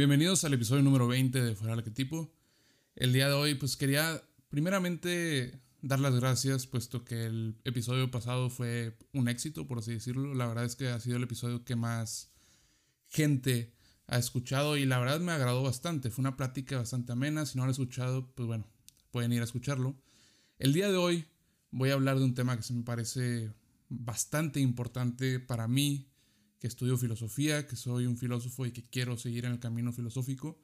Bienvenidos al episodio número 20 de Fuera del Arquetipo. El día de hoy, pues quería primeramente dar las gracias, puesto que el episodio pasado fue un éxito, por así decirlo. La verdad es que ha sido el episodio que más gente ha escuchado y la verdad me agradó bastante. Fue una plática bastante amena. Si no lo han escuchado, pues bueno, pueden ir a escucharlo. El día de hoy voy a hablar de un tema que se me parece bastante importante para mí que estudio filosofía, que soy un filósofo y que quiero seguir en el camino filosófico,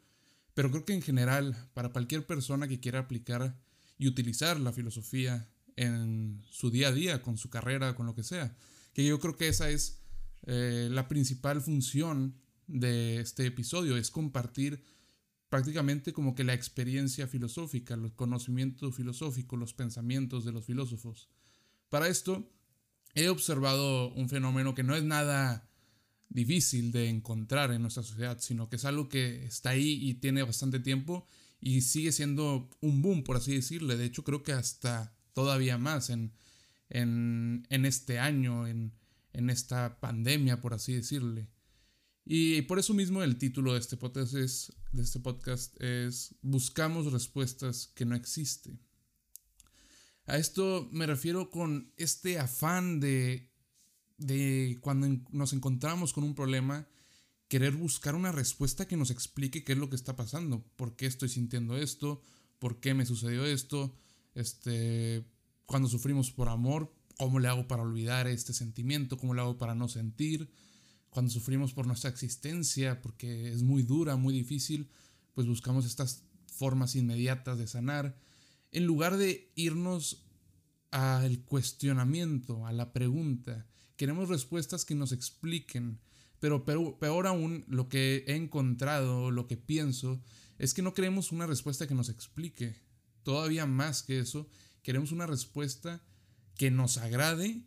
pero creo que en general, para cualquier persona que quiera aplicar y utilizar la filosofía en su día a día, con su carrera, con lo que sea, que yo creo que esa es eh, la principal función de este episodio, es compartir prácticamente como que la experiencia filosófica, el conocimiento filosófico, los pensamientos de los filósofos. Para esto he observado un fenómeno que no es nada difícil de encontrar en nuestra sociedad, sino que es algo que está ahí y tiene bastante tiempo y sigue siendo un boom, por así decirle. De hecho, creo que hasta todavía más en, en, en este año, en, en, esta pandemia, por así decirle. Y por eso mismo el título de este podcast es, de este podcast es Buscamos respuestas que no existen. A esto me refiero con este afán de de cuando nos encontramos con un problema, querer buscar una respuesta que nos explique qué es lo que está pasando, por qué estoy sintiendo esto, por qué me sucedió esto, este, cuando sufrimos por amor, cómo le hago para olvidar este sentimiento, cómo le hago para no sentir, cuando sufrimos por nuestra existencia, porque es muy dura, muy difícil, pues buscamos estas formas inmediatas de sanar, en lugar de irnos al cuestionamiento, a la pregunta. Queremos respuestas que nos expliquen. Pero peor, aún, lo que he encontrado, lo que pienso, es que no queremos una respuesta que nos explique. Todavía más que eso, queremos una respuesta que nos agrade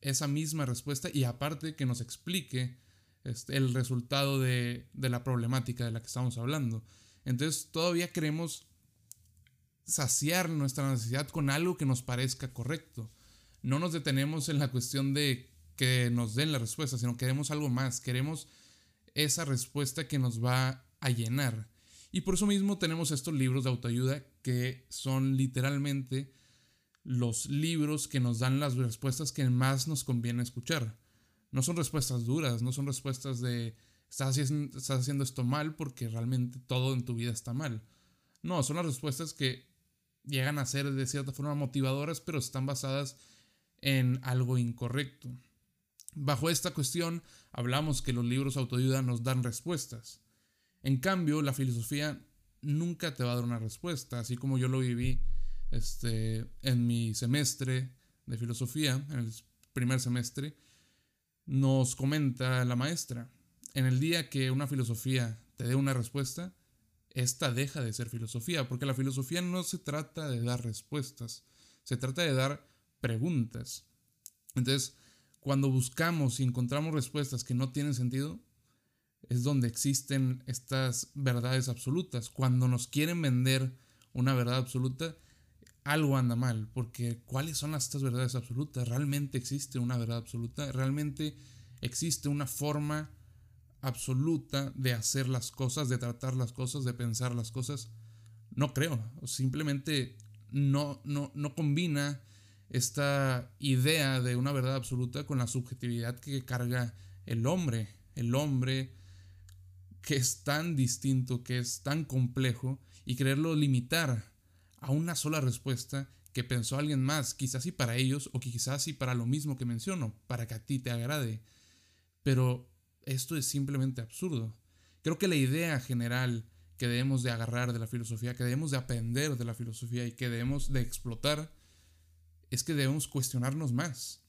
esa misma respuesta y aparte que nos explique este, el resultado de, de la problemática de la que estamos hablando. Entonces todavía queremos saciar nuestra necesidad con algo que nos parezca correcto. No nos detenemos en la cuestión de que nos den la respuesta, sino queremos algo más, queremos esa respuesta que nos va a llenar. Y por eso mismo tenemos estos libros de autoayuda que son literalmente los libros que nos dan las respuestas que más nos conviene escuchar. No son respuestas duras, no son respuestas de estás haciendo, estás haciendo esto mal porque realmente todo en tu vida está mal. No, son las respuestas que llegan a ser de cierta forma motivadoras, pero están basadas en algo incorrecto. Bajo esta cuestión hablamos que los libros autoayuda nos dan respuestas. En cambio, la filosofía nunca te va a dar una respuesta, así como yo lo viví este, en mi semestre de filosofía, en el primer semestre, nos comenta la maestra, en el día que una filosofía te dé una respuesta, esta deja de ser filosofía, porque la filosofía no se trata de dar respuestas, se trata de dar preguntas. Entonces, cuando buscamos y encontramos respuestas que no tienen sentido, es donde existen estas verdades absolutas. Cuando nos quieren vender una verdad absoluta, algo anda mal, porque ¿cuáles son estas verdades absolutas? ¿Realmente existe una verdad absoluta? ¿Realmente existe una forma absoluta de hacer las cosas, de tratar las cosas, de pensar las cosas. No creo, simplemente no, no, no combina esta idea de una verdad absoluta con la subjetividad que carga el hombre. El hombre que es tan distinto, que es tan complejo, y quererlo limitar a una sola respuesta que pensó alguien más, quizás y para ellos, o quizás y para lo mismo que menciono, para que a ti te agrade. Pero esto es simplemente absurdo. Creo que la idea general que debemos de agarrar de la filosofía, que debemos de aprender de la filosofía y que debemos de explotar, es que debemos cuestionarnos más,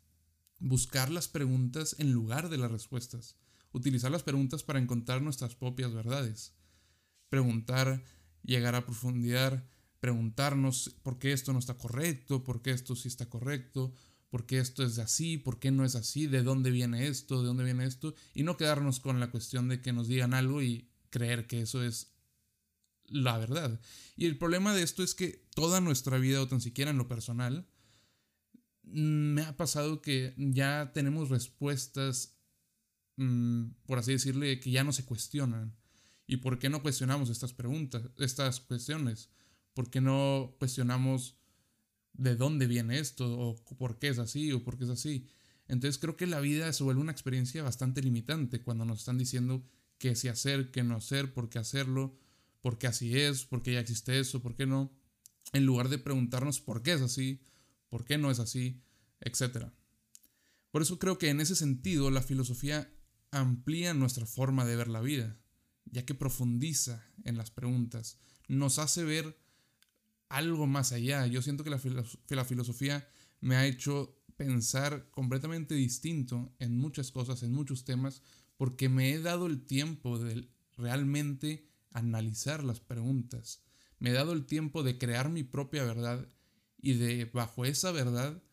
buscar las preguntas en lugar de las respuestas, utilizar las preguntas para encontrar nuestras propias verdades, preguntar, llegar a profundidad, preguntarnos por qué esto no está correcto, por qué esto sí está correcto, por qué esto es así, por qué no es así, de dónde viene esto, de dónde viene esto, y no quedarnos con la cuestión de que nos digan algo y creer que eso es la verdad. Y el problema de esto es que toda nuestra vida, o tan siquiera en lo personal, me ha pasado que ya tenemos respuestas, mm, por así decirle, que ya no se cuestionan. ¿Y por qué no cuestionamos estas preguntas, estas cuestiones? ¿Por qué no cuestionamos de dónde viene esto? ¿O por qué es así? ¿O por qué es así? Entonces creo que la vida se vuelve una experiencia bastante limitante cuando nos están diciendo qué sí hacer, qué no hacer, por qué hacerlo, por qué así es, por qué ya existe eso, por qué no, en lugar de preguntarnos por qué es así, por qué no es así, etc. Por eso creo que en ese sentido la filosofía amplía nuestra forma de ver la vida, ya que profundiza en las preguntas, nos hace ver algo más allá. Yo siento que la, la filosofía me ha hecho pensar completamente distinto en muchas cosas, en muchos temas, porque me he dado el tiempo de realmente analizar las preguntas. Me he dado el tiempo de crear mi propia verdad y de bajo esa verdad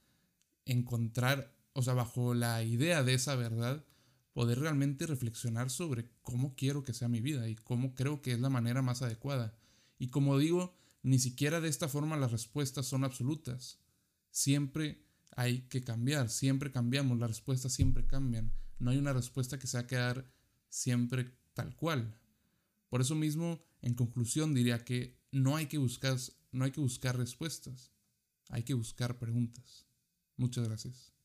encontrar, o sea, bajo la idea de esa verdad, poder realmente reflexionar sobre cómo quiero que sea mi vida y cómo creo que es la manera más adecuada. Y como digo, ni siquiera de esta forma las respuestas son absolutas. Siempre hay que cambiar, siempre cambiamos, las respuestas siempre cambian. No hay una respuesta que se va quedar siempre tal cual. Por eso mismo, en conclusión, diría que no hay que buscar, no hay que buscar respuestas, hay que buscar preguntas. Muchas gracias.